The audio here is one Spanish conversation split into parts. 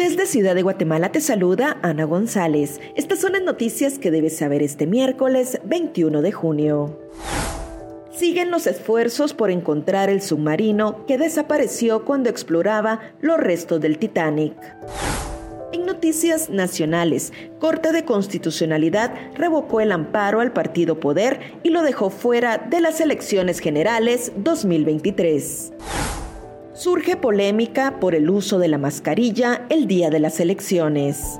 Desde Ciudad de Guatemala te saluda Ana González. Estas son las noticias que debes saber este miércoles 21 de junio. Siguen los esfuerzos por encontrar el submarino que desapareció cuando exploraba los restos del Titanic. En noticias nacionales, Corte de Constitucionalidad revocó el amparo al partido Poder y lo dejó fuera de las elecciones generales 2023. Surge polémica por el uso de la mascarilla el día de las elecciones.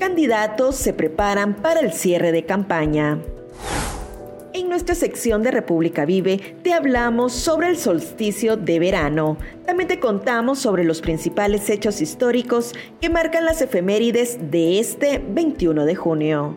Candidatos se preparan para el cierre de campaña. En nuestra sección de República Vive te hablamos sobre el solsticio de verano. También te contamos sobre los principales hechos históricos que marcan las efemérides de este 21 de junio.